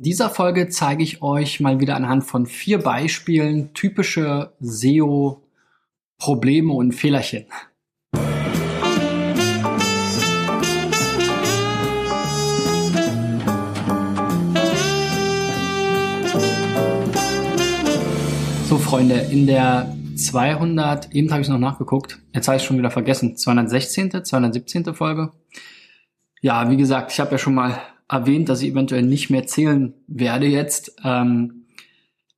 In dieser Folge zeige ich euch mal wieder anhand von vier Beispielen typische SEO-Probleme und Fehlerchen. So Freunde, in der 200, eben habe ich noch nachgeguckt, jetzt habe ich schon wieder vergessen, 216., 217. Folge. Ja, wie gesagt, ich habe ja schon mal erwähnt, dass ich eventuell nicht mehr zählen werde jetzt, ähm,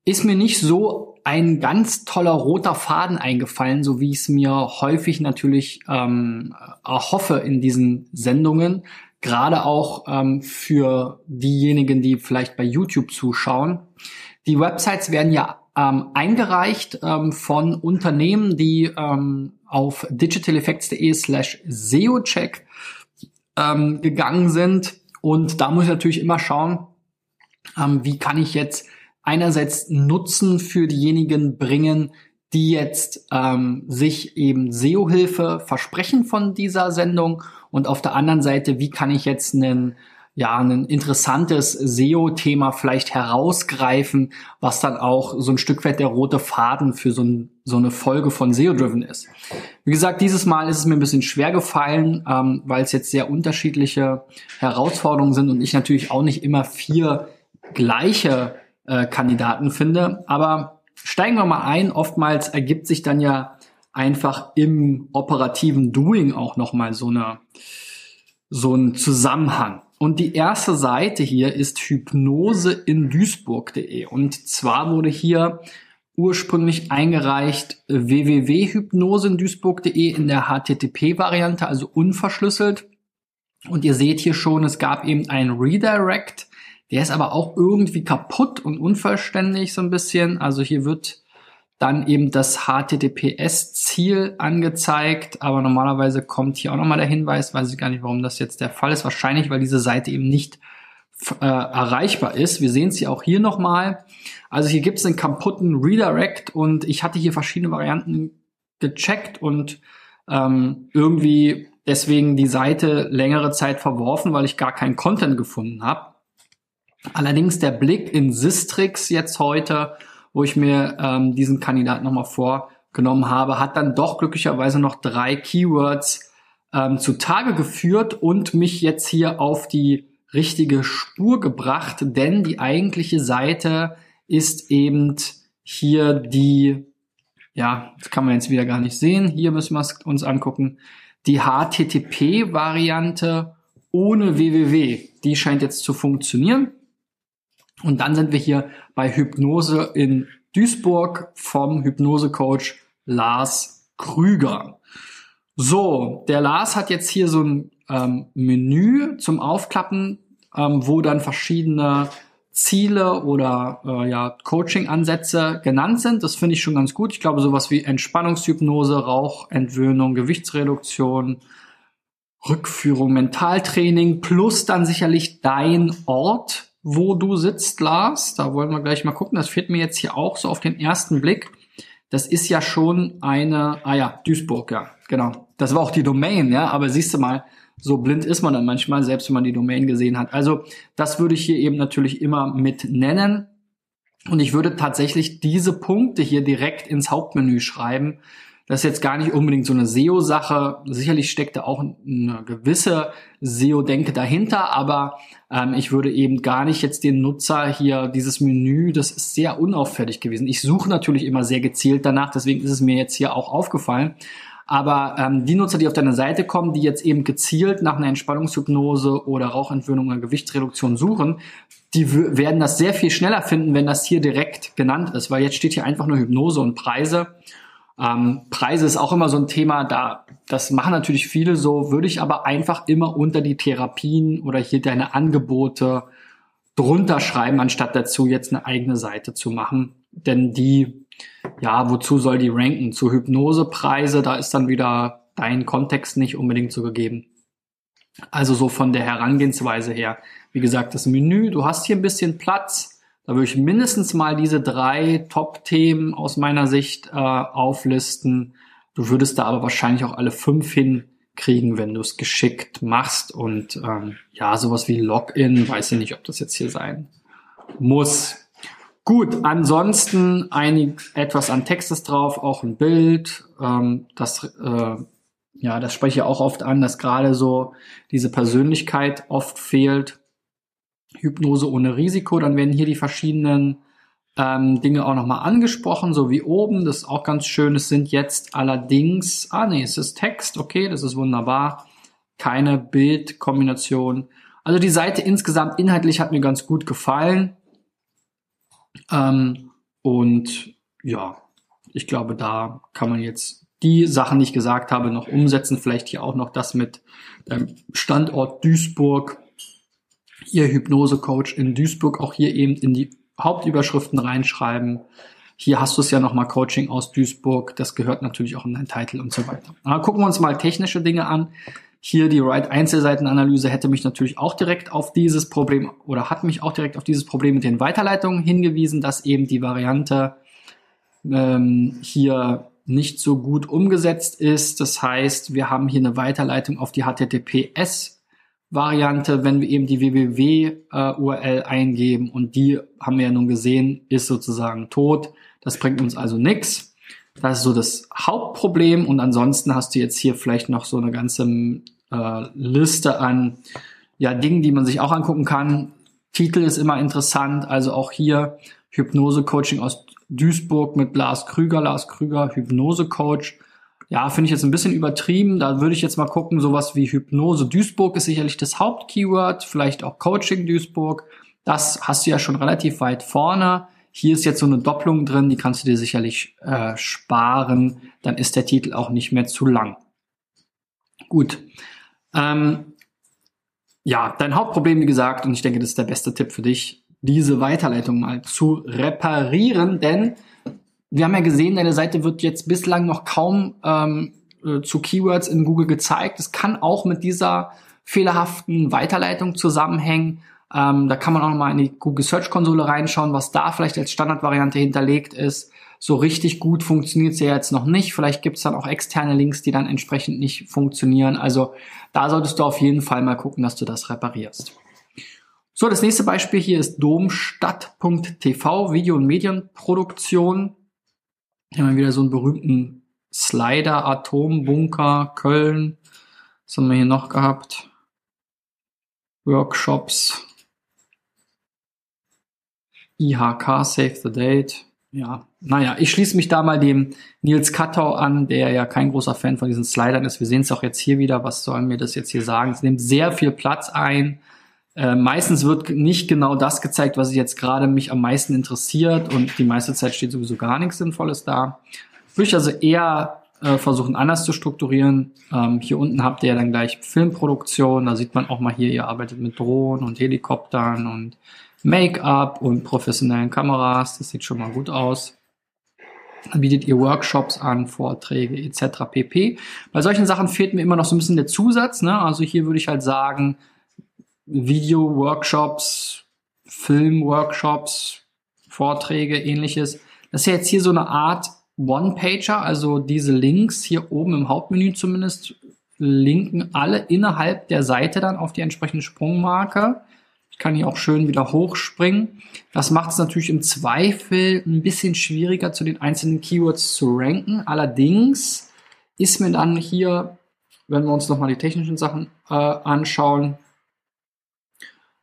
ist mir nicht so ein ganz toller roter Faden eingefallen, so wie ich es mir häufig natürlich ähm, erhoffe in diesen Sendungen. Gerade auch ähm, für diejenigen, die vielleicht bei YouTube zuschauen. Die Websites werden ja ähm, eingereicht ähm, von Unternehmen, die ähm, auf digitaleffects.de slash SEOcheck ähm, gegangen sind und da muss ich natürlich immer schauen, ähm, wie kann ich jetzt einerseits Nutzen für diejenigen bringen, die jetzt ähm, sich eben SEO-Hilfe versprechen von dieser Sendung und auf der anderen Seite, wie kann ich jetzt einen ja, ein interessantes SEO-Thema vielleicht herausgreifen, was dann auch so ein Stück weit der rote Faden für so, ein, so eine Folge von SEO-Driven ist. Wie gesagt, dieses Mal ist es mir ein bisschen schwer gefallen, ähm, weil es jetzt sehr unterschiedliche Herausforderungen sind und ich natürlich auch nicht immer vier gleiche äh, Kandidaten finde. Aber steigen wir mal ein. Oftmals ergibt sich dann ja einfach im operativen Doing auch nochmal so eine so ein Zusammenhang. Und die erste Seite hier ist Hypnose in Duisburg.de. Und zwar wurde hier ursprünglich eingereicht www.hypnoseinduisburg.de in der HTTP-Variante, also unverschlüsselt. Und ihr seht hier schon, es gab eben ein Redirect. Der ist aber auch irgendwie kaputt und unvollständig so ein bisschen. Also hier wird dann eben das HTTPS-Ziel angezeigt, aber normalerweise kommt hier auch nochmal der Hinweis, weiß ich gar nicht, warum das jetzt der Fall ist. Wahrscheinlich, weil diese Seite eben nicht äh, erreichbar ist. Wir sehen es hier auch hier nochmal. Also hier gibt es einen kaputten Redirect und ich hatte hier verschiedene Varianten gecheckt und ähm, irgendwie deswegen die Seite längere Zeit verworfen, weil ich gar keinen Content gefunden habe. Allerdings der Blick in Sistrix jetzt heute wo ich mir ähm, diesen Kandidaten nochmal vorgenommen habe, hat dann doch glücklicherweise noch drei Keywords ähm, zutage geführt und mich jetzt hier auf die richtige Spur gebracht, denn die eigentliche Seite ist eben hier die, ja, das kann man jetzt wieder gar nicht sehen, hier müssen wir uns angucken, die HTTP-Variante ohne www. Die scheint jetzt zu funktionieren. Und dann sind wir hier bei Hypnose in Duisburg vom Hypnosecoach Lars Krüger. So, der Lars hat jetzt hier so ein ähm, Menü zum Aufklappen, ähm, wo dann verschiedene Ziele oder äh, ja, Coaching-Ansätze genannt sind. Das finde ich schon ganz gut. Ich glaube, sowas wie Entspannungshypnose, Rauchentwöhnung, Gewichtsreduktion, Rückführung, Mentaltraining plus dann sicherlich dein Ort, wo du sitzt, Lars. Da wollen wir gleich mal gucken. Das fehlt mir jetzt hier auch so auf den ersten Blick. Das ist ja schon eine, ah ja, Duisburg, ja, genau. Das war auch die Domain, ja, aber siehst du mal, so blind ist man dann manchmal, selbst wenn man die Domain gesehen hat. Also das würde ich hier eben natürlich immer mit nennen. Und ich würde tatsächlich diese Punkte hier direkt ins Hauptmenü schreiben, das ist jetzt gar nicht unbedingt so eine SEO-Sache. Sicherlich steckt da auch eine gewisse SEO-Denke dahinter, aber ähm, ich würde eben gar nicht jetzt den Nutzer hier dieses Menü, das ist sehr unauffällig gewesen. Ich suche natürlich immer sehr gezielt danach, deswegen ist es mir jetzt hier auch aufgefallen. Aber ähm, die Nutzer, die auf deine Seite kommen, die jetzt eben gezielt nach einer Entspannungshypnose oder Rauchentwöhnung oder Gewichtsreduktion suchen, die werden das sehr viel schneller finden, wenn das hier direkt genannt ist, weil jetzt steht hier einfach nur Hypnose und Preise. Ähm, Preise ist auch immer so ein Thema, da das machen natürlich viele so, würde ich aber einfach immer unter die Therapien oder hier deine Angebote drunter schreiben, anstatt dazu jetzt eine eigene Seite zu machen. Denn die, ja, wozu soll die ranken? Zu Hypnosepreise, da ist dann wieder dein Kontext nicht unbedingt so gegeben. Also so von der Herangehensweise her. Wie gesagt, das Menü, du hast hier ein bisschen Platz da würde ich mindestens mal diese drei Top-Themen aus meiner Sicht äh, auflisten. Du würdest da aber wahrscheinlich auch alle fünf hinkriegen, wenn du es geschickt machst. Und ähm, ja, sowas wie Login, weiß ich nicht, ob das jetzt hier sein muss. Gut, ansonsten einig, etwas an Text ist drauf, auch ein Bild. Ähm, das, äh, ja, das spreche ich auch oft an, dass gerade so diese Persönlichkeit oft fehlt. Hypnose ohne Risiko. Dann werden hier die verschiedenen ähm, Dinge auch nochmal angesprochen, so wie oben. Das ist auch ganz schön. Es sind jetzt allerdings, ah nee, es ist Text, okay, das ist wunderbar. Keine Bildkombination. Also die Seite insgesamt inhaltlich hat mir ganz gut gefallen. Ähm, und ja, ich glaube, da kann man jetzt die Sachen, die ich gesagt habe, noch umsetzen. Vielleicht hier auch noch das mit dem Standort Duisburg. Ihr Hypnose-Coach in Duisburg, auch hier eben in die Hauptüberschriften reinschreiben. Hier hast du es ja nochmal Coaching aus Duisburg. Das gehört natürlich auch in dein Titel und so weiter. Aber gucken wir uns mal technische Dinge an. Hier die Right Einzelseitenanalyse hätte mich natürlich auch direkt auf dieses Problem oder hat mich auch direkt auf dieses Problem mit den Weiterleitungen hingewiesen, dass eben die Variante ähm, hier nicht so gut umgesetzt ist. Das heißt, wir haben hier eine Weiterleitung auf die HTTPS Variante, wenn wir eben die www-URL äh, eingeben und die haben wir ja nun gesehen, ist sozusagen tot. Das bringt uns also nichts. Das ist so das Hauptproblem und ansonsten hast du jetzt hier vielleicht noch so eine ganze äh, Liste an ja, Dingen, die man sich auch angucken kann. Titel ist immer interessant, also auch hier Hypnose-Coaching aus Duisburg mit Lars Krüger, Lars Krüger, Hypnose-Coach ja, finde ich jetzt ein bisschen übertrieben. Da würde ich jetzt mal gucken, sowas wie Hypnose Duisburg ist sicherlich das Hauptkeyword, vielleicht auch Coaching Duisburg. Das hast du ja schon relativ weit vorne. Hier ist jetzt so eine Doppelung drin, die kannst du dir sicherlich äh, sparen. Dann ist der Titel auch nicht mehr zu lang. Gut. Ähm, ja, dein Hauptproblem, wie gesagt, und ich denke, das ist der beste Tipp für dich, diese Weiterleitung mal zu reparieren, denn wir haben ja gesehen, deine Seite wird jetzt bislang noch kaum ähm, äh, zu Keywords in Google gezeigt. Es kann auch mit dieser fehlerhaften Weiterleitung zusammenhängen. Ähm, da kann man auch noch mal in die Google Search Konsole reinschauen, was da vielleicht als Standardvariante hinterlegt ist. So richtig gut funktioniert sie ja jetzt noch nicht. Vielleicht gibt es dann auch externe Links, die dann entsprechend nicht funktionieren. Also da solltest du auf jeden Fall mal gucken, dass du das reparierst. So, das nächste Beispiel hier ist domstadt.tv, Video- und Medienproduktion. Haben wir wieder so einen berühmten Slider, Atombunker, Köln. Was haben wir hier noch gehabt? Workshops. IHK, Save the Date. Ja, naja, ich schließe mich da mal dem Nils Kattau an, der ja kein großer Fan von diesen Slidern ist. Wir sehen es auch jetzt hier wieder. Was sollen wir das jetzt hier sagen? Es nimmt sehr viel Platz ein. Äh, meistens wird nicht genau das gezeigt, was jetzt gerade mich am meisten interessiert und die meiste Zeit steht sowieso gar nichts Sinnvolles da. Würde ich also eher äh, versuchen, anders zu strukturieren. Ähm, hier unten habt ihr ja dann gleich Filmproduktion. Da sieht man auch mal hier, ihr arbeitet mit Drohnen und Helikoptern und Make-up und professionellen Kameras. Das sieht schon mal gut aus. Dann bietet ihr Workshops an, Vorträge etc. pp. Bei solchen Sachen fehlt mir immer noch so ein bisschen der Zusatz. Ne? Also hier würde ich halt sagen, Video-Workshops, Film-Workshops, Vorträge, ähnliches. Das ist ja jetzt hier so eine Art One-Pager, also diese Links hier oben im Hauptmenü zumindest linken alle innerhalb der Seite dann auf die entsprechende Sprungmarke. Ich kann hier auch schön wieder hochspringen. Das macht es natürlich im Zweifel ein bisschen schwieriger, zu den einzelnen Keywords zu ranken. Allerdings ist mir dann hier, wenn wir uns nochmal die technischen Sachen äh, anschauen,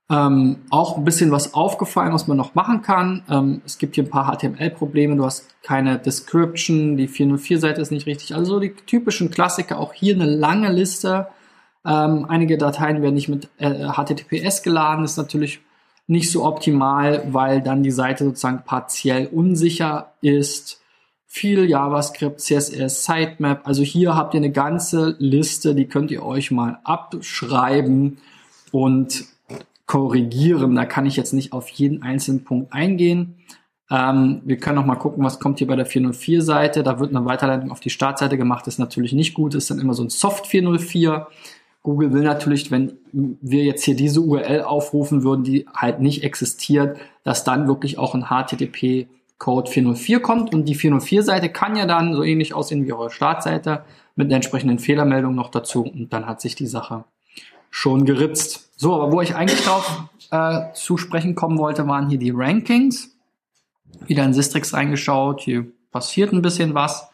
ähm, auch ein bisschen was aufgefallen, was man noch machen kann. Ähm, es gibt hier ein paar HTML-Probleme. Du hast keine Description, die 404-Seite ist nicht richtig. Also so die typischen Klassiker. Auch hier eine lange Liste. Ähm, einige Dateien werden nicht mit äh, HTTPS geladen. ist natürlich nicht so optimal, weil dann die Seite sozusagen partiell unsicher ist. Viel JavaScript, CSS, Sitemap. Also hier habt ihr eine ganze Liste, die könnt ihr euch mal abschreiben und korrigieren. Da kann ich jetzt nicht auf jeden einzelnen Punkt eingehen. Ähm, wir können noch mal gucken, was kommt hier bei der 404-Seite. Da wird eine Weiterleitung auf die Startseite gemacht. Das ist natürlich nicht gut. Das ist dann immer so ein Soft 404. Google will natürlich, wenn wir jetzt hier diese URL aufrufen würden, die halt nicht existiert, dass dann wirklich auch ein HTTP Code 404 kommt und die 404-Seite kann ja dann so ähnlich aussehen wie eure Startseite mit einer entsprechenden Fehlermeldung noch dazu und dann hat sich die Sache schon geritzt. So, aber wo ich eigentlich drauf äh, zu sprechen kommen wollte, waren hier die Rankings. Wieder in Sistrix reingeschaut, hier passiert ein bisschen was.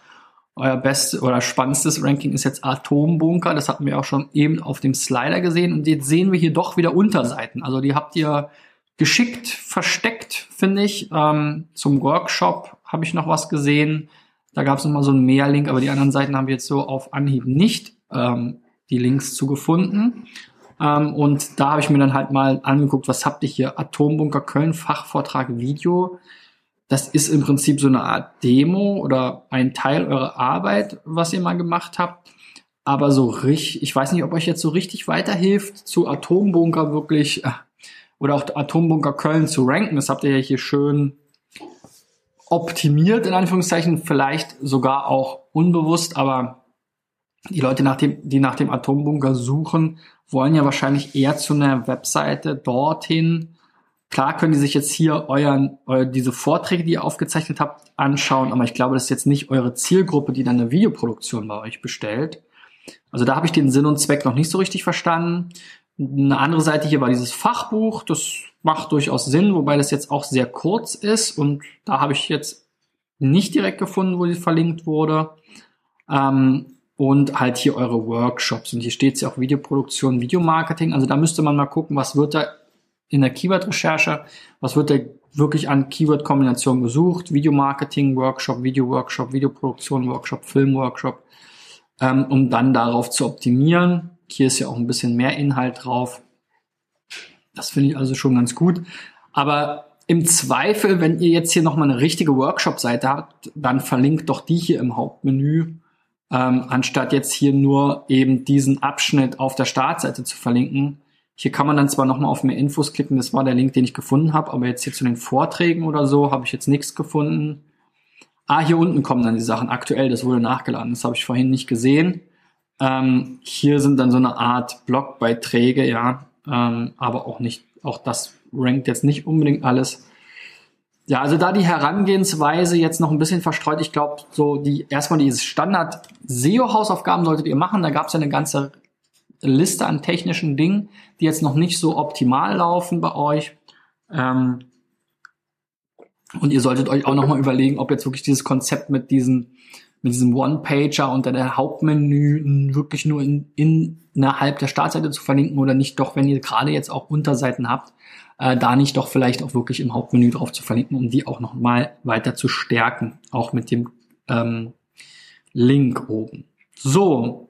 Euer bestes oder spannendstes Ranking ist jetzt Atombunker. Das hatten wir auch schon eben auf dem Slider gesehen. Und jetzt sehen wir hier doch wieder Unterseiten. Also die habt ihr geschickt versteckt, finde ich. Ähm, zum Workshop habe ich noch was gesehen. Da gab es nochmal so einen Mehrlink, aber die anderen Seiten haben wir jetzt so auf Anhieb nicht ähm, die Links zu gefunden. Ähm, und da habe ich mir dann halt mal angeguckt, was habt ihr hier? Atombunker Köln, Fachvortrag, Video. Das ist im Prinzip so eine Art Demo oder ein Teil eurer Arbeit, was ihr mal gemacht habt. Aber so richtig, ich weiß nicht, ob euch jetzt so richtig weiterhilft, zu Atombunker wirklich, äh, oder auch Atombunker Köln zu ranken. Das habt ihr ja hier schön optimiert, in Anführungszeichen, vielleicht sogar auch unbewusst, aber die Leute, nach dem, die nach dem Atombunker suchen, wollen ja wahrscheinlich eher zu einer Webseite dorthin. Klar können die sich jetzt hier euren, euer, diese Vorträge, die ihr aufgezeichnet habt, anschauen, aber ich glaube, das ist jetzt nicht eure Zielgruppe, die dann eine Videoproduktion bei euch bestellt. Also da habe ich den Sinn und Zweck noch nicht so richtig verstanden. Eine andere Seite hier war dieses Fachbuch, das macht durchaus Sinn, wobei das jetzt auch sehr kurz ist und da habe ich jetzt nicht direkt gefunden, wo die verlinkt wurde. Ähm, und halt hier eure Workshops. Und hier steht ja auch Videoproduktion, Videomarketing. Also da müsste man mal gucken, was wird da in der Keyword-Recherche, was wird da wirklich an Keyword-Kombinationen gesucht, Videomarketing, Workshop, Video-Workshop, Videoproduktion, Workshop, Film-Workshop, ähm, um dann darauf zu optimieren. Hier ist ja auch ein bisschen mehr Inhalt drauf. Das finde ich also schon ganz gut. Aber im Zweifel, wenn ihr jetzt hier nochmal eine richtige Workshop-Seite habt, dann verlinkt doch die hier im Hauptmenü ähm, anstatt jetzt hier nur eben diesen Abschnitt auf der Startseite zu verlinken. Hier kann man dann zwar nochmal auf mehr Infos klicken, das war der Link, den ich gefunden habe, aber jetzt hier zu den Vorträgen oder so habe ich jetzt nichts gefunden. Ah, hier unten kommen dann die Sachen aktuell, das wurde nachgeladen, das habe ich vorhin nicht gesehen. Ähm, hier sind dann so eine Art Blogbeiträge, ja, ähm, aber auch nicht, auch das rankt jetzt nicht unbedingt alles. Ja, also da die Herangehensweise jetzt noch ein bisschen verstreut. Ich glaube, so die erstmal diese Standard SEO-Hausaufgaben solltet ihr machen. Da gab es ja eine ganze Liste an technischen Dingen, die jetzt noch nicht so optimal laufen bei euch. Ähm und ihr solltet euch auch nochmal überlegen, ob jetzt wirklich dieses Konzept mit diesen mit diesem One-Pager unter der Hauptmenü wirklich nur in innerhalb der Startseite zu verlinken oder nicht doch, wenn ihr gerade jetzt auch Unterseiten habt, äh, da nicht doch vielleicht auch wirklich im Hauptmenü drauf zu verlinken, um die auch nochmal weiter zu stärken, auch mit dem ähm, Link oben. So,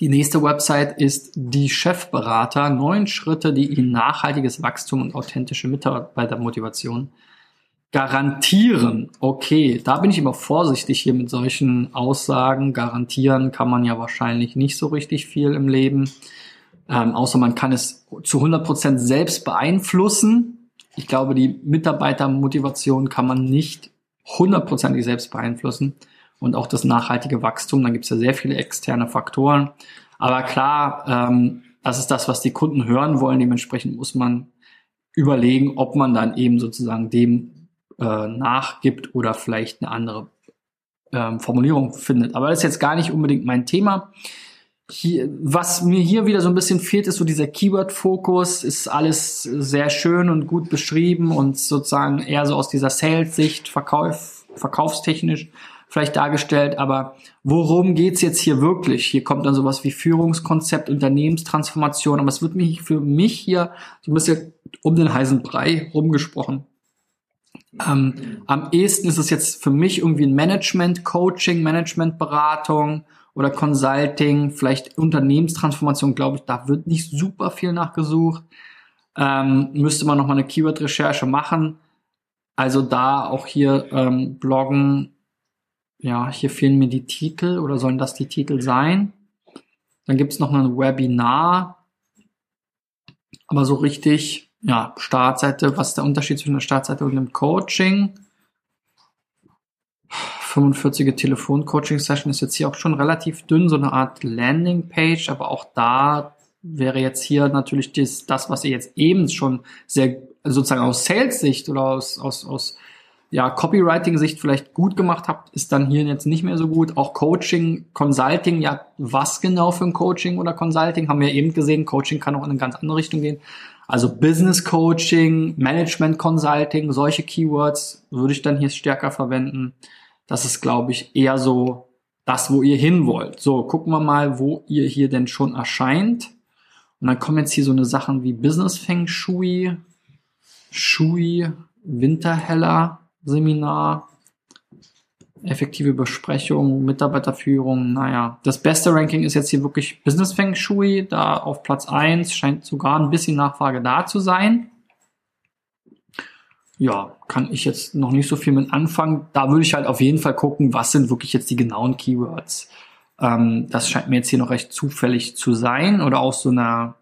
die nächste Website ist die Chefberater, neun Schritte, die Ihnen nachhaltiges Wachstum und authentische Mitarbeitermotivation garantieren. Okay, da bin ich immer vorsichtig hier mit solchen Aussagen. Garantieren kann man ja wahrscheinlich nicht so richtig viel im Leben ähm, außer man kann es zu 100 Prozent selbst beeinflussen. Ich glaube, die Mitarbeitermotivation kann man nicht hundertprozentig selbst beeinflussen und auch das nachhaltige Wachstum. Da gibt es ja sehr viele externe Faktoren. Aber klar, ähm, das ist das, was die Kunden hören wollen. Dementsprechend muss man überlegen, ob man dann eben sozusagen dem äh, nachgibt oder vielleicht eine andere ähm, Formulierung findet. Aber das ist jetzt gar nicht unbedingt mein Thema. Hier, was mir hier wieder so ein bisschen fehlt, ist so dieser Keyword-Fokus. Ist alles sehr schön und gut beschrieben und sozusagen eher so aus dieser Sales-Sicht, Verkauf, verkaufstechnisch vielleicht dargestellt. Aber worum geht's jetzt hier wirklich? Hier kommt dann sowas wie Führungskonzept, Unternehmenstransformation. Aber es wird mich für mich hier so ein bisschen um den heißen Brei rumgesprochen. Ähm, am ehesten ist es jetzt für mich irgendwie ein Management-Coaching, Management-Beratung oder Consulting, vielleicht Unternehmenstransformation, glaube ich, da wird nicht super viel nachgesucht. Ähm, müsste man nochmal eine Keyword-Recherche machen. Also da auch hier ähm, bloggen. Ja, hier fehlen mir die Titel oder sollen das die Titel sein? Dann gibt es noch ein Webinar. Aber so richtig, ja, Startseite, was ist der Unterschied zwischen der Startseite und dem Coaching? 45er Telefon-Coaching-Session ist jetzt hier auch schon relativ dünn, so eine Art Landing-Page, aber auch da wäre jetzt hier natürlich das, das, was ihr jetzt eben schon sehr sozusagen aus Sales-Sicht oder aus, aus, aus ja, Copywriting-Sicht vielleicht gut gemacht habt, ist dann hier jetzt nicht mehr so gut. Auch Coaching, Consulting, ja, was genau für ein Coaching oder Consulting? Haben wir eben gesehen, Coaching kann auch in eine ganz andere Richtung gehen. Also Business Coaching, Management Consulting, solche Keywords würde ich dann hier stärker verwenden. Das ist, glaube ich, eher so das, wo ihr hin wollt. So, gucken wir mal, wo ihr hier denn schon erscheint. Und dann kommen jetzt hier so eine Sachen wie Business Feng Shui, Shui, Winterheller, Seminar, effektive Besprechung, Mitarbeiterführung, naja. Das beste Ranking ist jetzt hier wirklich Business Feng Shui, da auf Platz eins scheint sogar ein bisschen Nachfrage da zu sein. Ja, kann ich jetzt noch nicht so viel mit anfangen. Da würde ich halt auf jeden Fall gucken, was sind wirklich jetzt die genauen Keywords. Ähm, das scheint mir jetzt hier noch recht zufällig zu sein oder auch so einer,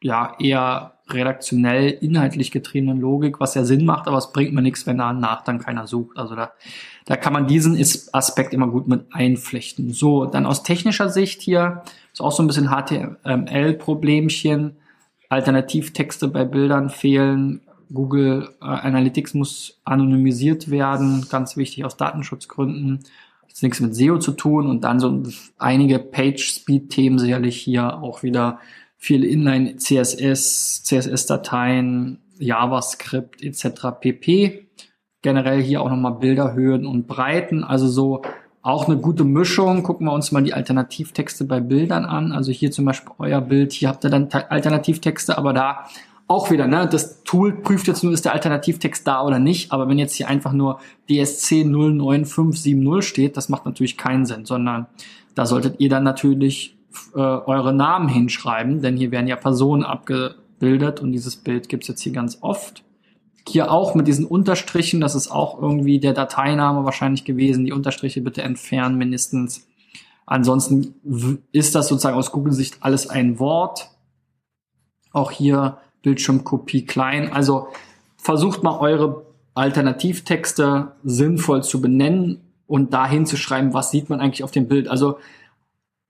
ja, eher redaktionell inhaltlich getriebenen Logik, was ja Sinn macht, aber es bringt mir nichts, wenn danach dann keiner sucht. Also da, da kann man diesen Aspekt immer gut mit einflechten. So, dann aus technischer Sicht hier ist auch so ein bisschen HTML-Problemchen. Alternativtexte bei Bildern fehlen. Google äh, Analytics muss anonymisiert werden, ganz wichtig aus Datenschutzgründen. Jetzt nichts mit SEO zu tun und dann so einige Page-Speed-Themen sicherlich hier auch wieder viel Inline CSS, CSS-Dateien, JavaScript etc. pp. Generell hier auch nochmal Bilderhöhen und Breiten, also so auch eine gute Mischung. Gucken wir uns mal die Alternativtexte bei Bildern an. Also hier zum Beispiel euer Bild, hier habt ihr dann Alternativtexte, aber da auch wieder, ne, das Tool prüft jetzt nur, ist der Alternativtext da oder nicht, aber wenn jetzt hier einfach nur DSC 09570 steht, das macht natürlich keinen Sinn, sondern da solltet ihr dann natürlich äh, eure Namen hinschreiben, denn hier werden ja Personen abgebildet und dieses Bild gibt's jetzt hier ganz oft. Hier auch mit diesen Unterstrichen, das ist auch irgendwie der Dateiname wahrscheinlich gewesen. Die Unterstriche bitte entfernen mindestens. Ansonsten ist das sozusagen aus Google-Sicht alles ein Wort. Auch hier Bildschirmkopie klein. Also versucht mal eure Alternativtexte sinnvoll zu benennen und dahin zu schreiben, was sieht man eigentlich auf dem Bild. Also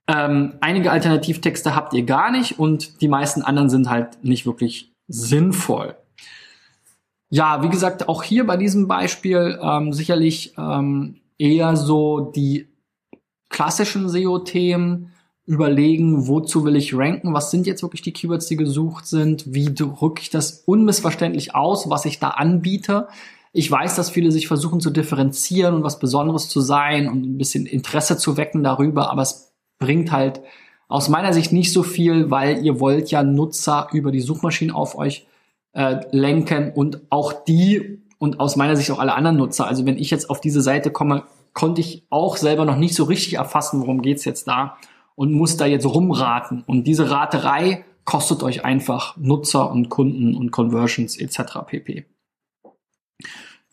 ähm, einige Alternativtexte habt ihr gar nicht und die meisten anderen sind halt nicht wirklich sinnvoll. Ja, wie gesagt, auch hier bei diesem Beispiel ähm, sicherlich ähm, eher so die klassischen SEO-Themen überlegen, wozu will ich ranken, was sind jetzt wirklich die Keywords, die gesucht sind, wie drücke ich das unmissverständlich aus, was ich da anbiete. Ich weiß, dass viele sich versuchen zu differenzieren und was Besonderes zu sein und ein bisschen Interesse zu wecken darüber, aber es bringt halt aus meiner Sicht nicht so viel, weil ihr wollt ja Nutzer über die Suchmaschinen auf euch äh, lenken und auch die und aus meiner Sicht auch alle anderen Nutzer. Also wenn ich jetzt auf diese Seite komme, konnte ich auch selber noch nicht so richtig erfassen, worum geht's jetzt da und muss da jetzt rumraten. Und diese Raterei kostet euch einfach Nutzer und Kunden und Conversions etc. pp.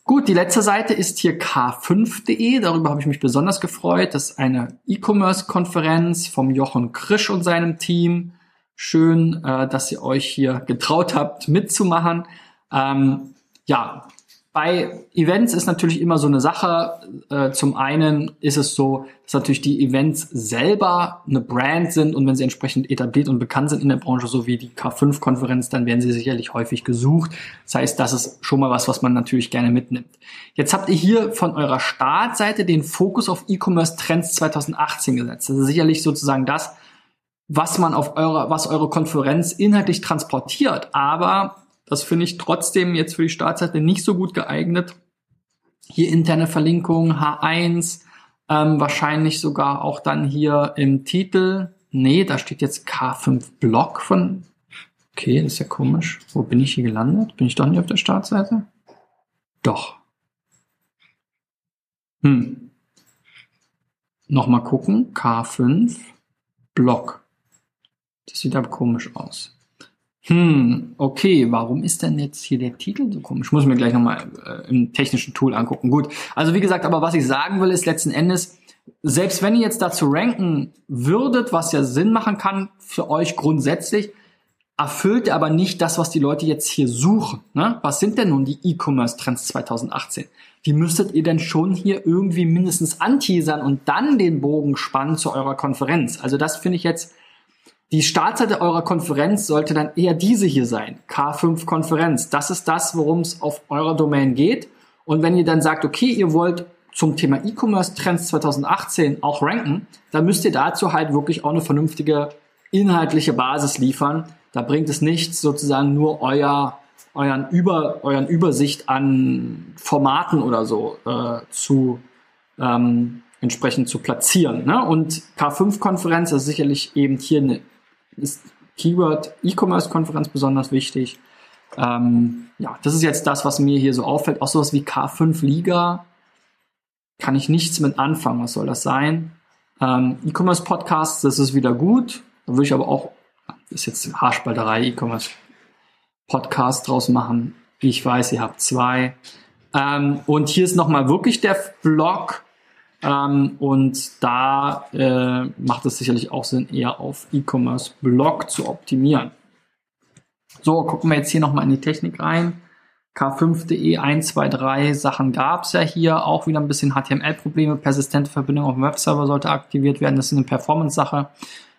Gut, die letzte Seite ist hier k5.de. Darüber habe ich mich besonders gefreut. Das ist eine E-Commerce-Konferenz vom Jochen Krisch und seinem Team. Schön, äh, dass ihr euch hier getraut habt, mitzumachen. Ähm, ja, bei Events ist natürlich immer so eine Sache. Äh, zum einen ist es so, dass natürlich die Events selber eine Brand sind und wenn sie entsprechend etabliert und bekannt sind in der Branche, so wie die K5-Konferenz, dann werden sie sicherlich häufig gesucht. Das heißt, das ist schon mal was, was man natürlich gerne mitnimmt. Jetzt habt ihr hier von eurer Startseite den Fokus auf E-Commerce Trends 2018 gesetzt. Das ist sicherlich sozusagen das, was man auf eurer, was eure Konferenz inhaltlich transportiert. Aber das finde ich trotzdem jetzt für die Startseite nicht so gut geeignet. Hier interne Verlinkung H1, ähm, wahrscheinlich sogar auch dann hier im Titel. Nee, da steht jetzt K5 Block von. Okay, das ist ja komisch. Wo bin ich hier gelandet? Bin ich doch nicht auf der Startseite? Doch. Hm. Nochmal gucken. K5 Block. Das sieht aber komisch aus. Hm, okay, warum ist denn jetzt hier der Titel so komisch? Ich muss mir gleich nochmal äh, im technischen Tool angucken. Gut, also wie gesagt, aber was ich sagen will, ist letzten Endes, selbst wenn ihr jetzt dazu ranken würdet, was ja Sinn machen kann für euch grundsätzlich, erfüllt aber nicht das, was die Leute jetzt hier suchen. Ne? Was sind denn nun die E-Commerce-Trends 2018? Die müsstet ihr denn schon hier irgendwie mindestens anteasern und dann den Bogen spannen zu eurer Konferenz. Also das finde ich jetzt die Startseite eurer Konferenz sollte dann eher diese hier sein. K5 Konferenz. Das ist das, worum es auf eurer Domain geht. Und wenn ihr dann sagt, okay, ihr wollt zum Thema E-Commerce Trends 2018 auch ranken, dann müsst ihr dazu halt wirklich auch eine vernünftige inhaltliche Basis liefern. Da bringt es nichts, sozusagen nur euer, euren, Über, euren Übersicht an Formaten oder so äh, zu ähm, entsprechend zu platzieren. Ne? Und K5-Konferenz ist sicherlich eben hier eine ist Keyword E-Commerce-Konferenz besonders wichtig. Ähm, ja, das ist jetzt das, was mir hier so auffällt. Auch sowas wie K5 Liga kann ich nichts mit anfangen. Was soll das sein? Ähm, E-Commerce Podcasts, das ist wieder gut. Da würde ich aber auch, das ist jetzt Haarspalterei, E-Commerce Podcast draus machen. Ich weiß, ihr habt zwei. Ähm, und hier ist nochmal wirklich der Blog. Ähm, und da äh, macht es sicherlich auch Sinn, eher auf E-Commerce Blog zu optimieren. So, gucken wir jetzt hier nochmal in die Technik rein. K5.de 123 Sachen gab's ja hier. Auch wieder ein bisschen HTML-Probleme. Persistente Verbindung auf dem Webserver sollte aktiviert werden. Das ist eine Performance-Sache.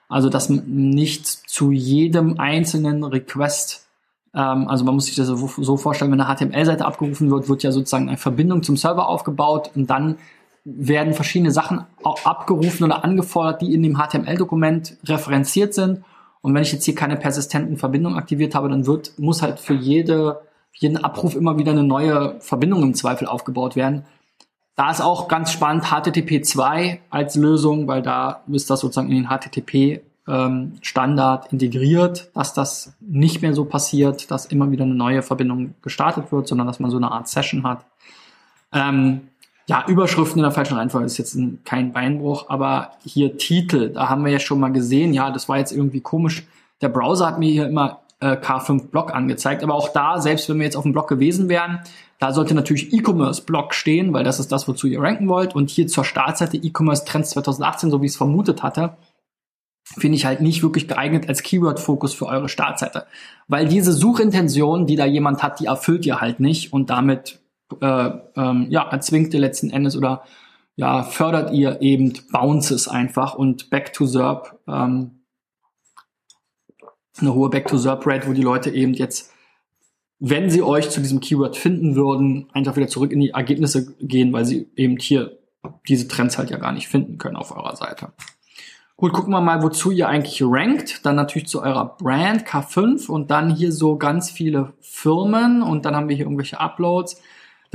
Also, dass nicht zu jedem einzelnen Request, ähm, also man muss sich das so vorstellen, wenn eine HTML-Seite abgerufen wird, wird ja sozusagen eine Verbindung zum Server aufgebaut und dann werden verschiedene Sachen abgerufen oder angefordert, die in dem HTML-Dokument referenziert sind. Und wenn ich jetzt hier keine persistenten Verbindungen aktiviert habe, dann wird, muss halt für jede jeden Abruf immer wieder eine neue Verbindung im Zweifel aufgebaut werden. Da ist auch ganz spannend HTTP 2 als Lösung, weil da ist das sozusagen in den HTTP ähm, Standard integriert, dass das nicht mehr so passiert, dass immer wieder eine neue Verbindung gestartet wird, sondern dass man so eine Art Session hat. Ähm, ja, Überschriften in der falschen Reihenfolge ist jetzt ein, kein Beinbruch, aber hier Titel, da haben wir ja schon mal gesehen, ja, das war jetzt irgendwie komisch. Der Browser hat mir hier immer äh, K5 Blog angezeigt. Aber auch da, selbst wenn wir jetzt auf dem Blog gewesen wären, da sollte natürlich E-Commerce Blog stehen, weil das ist das, wozu ihr ranken wollt. Und hier zur Startseite E-Commerce Trends 2018, so wie ich es vermutet hatte, finde ich halt nicht wirklich geeignet als Keyword-Fokus für eure Startseite. Weil diese Suchintention, die da jemand hat, die erfüllt ihr halt nicht und damit äh, ähm, ja, erzwingt ihr letzten Endes oder ja, fördert ihr eben Bounces einfach und Back to SERP ähm, eine hohe Back-to-SERP-Rate, wo die Leute eben jetzt, wenn sie euch zu diesem Keyword finden würden, einfach wieder zurück in die Ergebnisse gehen, weil sie eben hier diese Trends halt ja gar nicht finden können auf eurer Seite. Gut, gucken wir mal, wozu ihr eigentlich rankt. Dann natürlich zu eurer Brand K5 und dann hier so ganz viele Firmen und dann haben wir hier irgendwelche Uploads.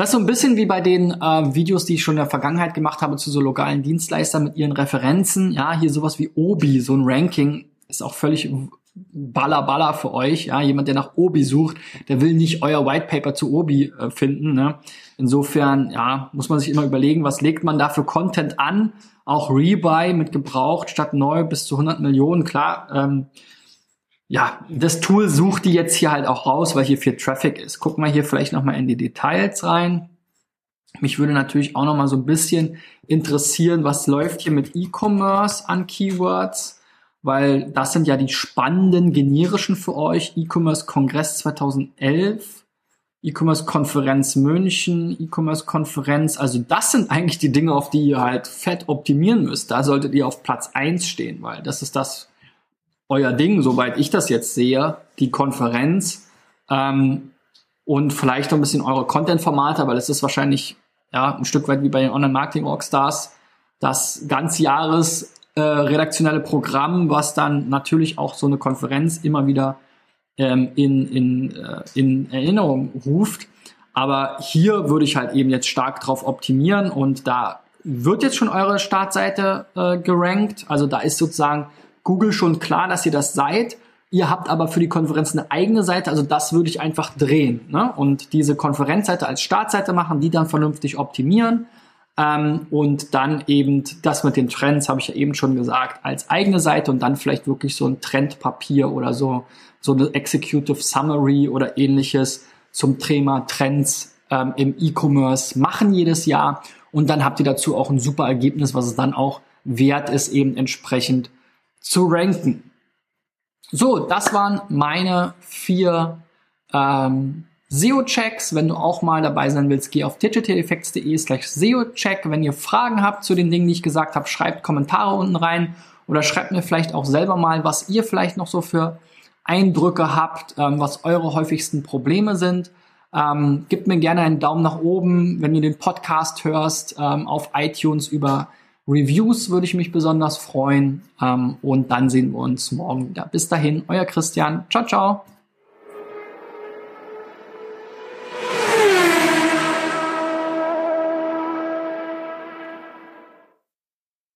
Das ist so ein bisschen wie bei den äh, Videos, die ich schon in der Vergangenheit gemacht habe zu so lokalen Dienstleistern mit ihren Referenzen. Ja, hier sowas wie Obi, so ein Ranking ist auch völlig Baller Baller für euch. Ja, jemand, der nach Obi sucht, der will nicht euer White Paper zu Obi äh, finden. Ne? Insofern, ja, muss man sich immer überlegen, was legt man da für Content an? Auch Rebuy mit gebraucht statt neu bis zu 100 Millionen. Klar, ähm, ja, das Tool sucht die jetzt hier halt auch raus, weil hier viel Traffic ist. Gucken wir hier vielleicht noch mal in die Details rein. Mich würde natürlich auch noch mal so ein bisschen interessieren, was läuft hier mit E-Commerce an Keywords weil das sind ja die spannenden generischen für euch. E-Commerce Kongress 2011, E-Commerce Konferenz München, E-Commerce Konferenz. Also das sind eigentlich die Dinge, auf die ihr halt fett optimieren müsst. Da solltet ihr auf Platz eins stehen, weil das ist das euer Ding, soweit ich das jetzt sehe, die Konferenz. Ähm, und vielleicht noch ein bisschen eure Content-Formate, weil es ist wahrscheinlich ja ein Stück weit wie bei den Online-Marketing-Rockstars, das Ganzjahres äh, redaktionelle Programm, was dann natürlich auch so eine Konferenz immer wieder ähm, in, in, äh, in Erinnerung ruft. Aber hier würde ich halt eben jetzt stark drauf optimieren und da wird jetzt schon eure Startseite äh, gerankt. Also da ist sozusagen Google schon klar, dass ihr das seid. Ihr habt aber für die Konferenz eine eigene Seite, also das würde ich einfach drehen ne? und diese Konferenzseite als Startseite machen, die dann vernünftig optimieren ähm, und dann eben das mit den Trends, habe ich ja eben schon gesagt, als eigene Seite und dann vielleicht wirklich so ein Trendpapier oder so, so eine Executive Summary oder ähnliches zum Thema Trends ähm, im E-Commerce machen jedes Jahr. Und dann habt ihr dazu auch ein super Ergebnis, was es dann auch wert ist, eben entsprechend zu ranken. So, das waren meine vier ähm, SEO-Checks. Wenn du auch mal dabei sein willst, geh auf digitaleffects.de slash SEO-Check. Wenn ihr Fragen habt zu den Dingen, die ich gesagt habe, schreibt Kommentare unten rein oder schreibt mir vielleicht auch selber mal, was ihr vielleicht noch so für Eindrücke habt, ähm, was eure häufigsten Probleme sind. Ähm, gib mir gerne einen Daumen nach oben, wenn du den Podcast hörst. Ähm, auf iTunes über Reviews würde ich mich besonders freuen. Ähm, und dann sehen wir uns morgen wieder. Bis dahin, euer Christian. Ciao, ciao.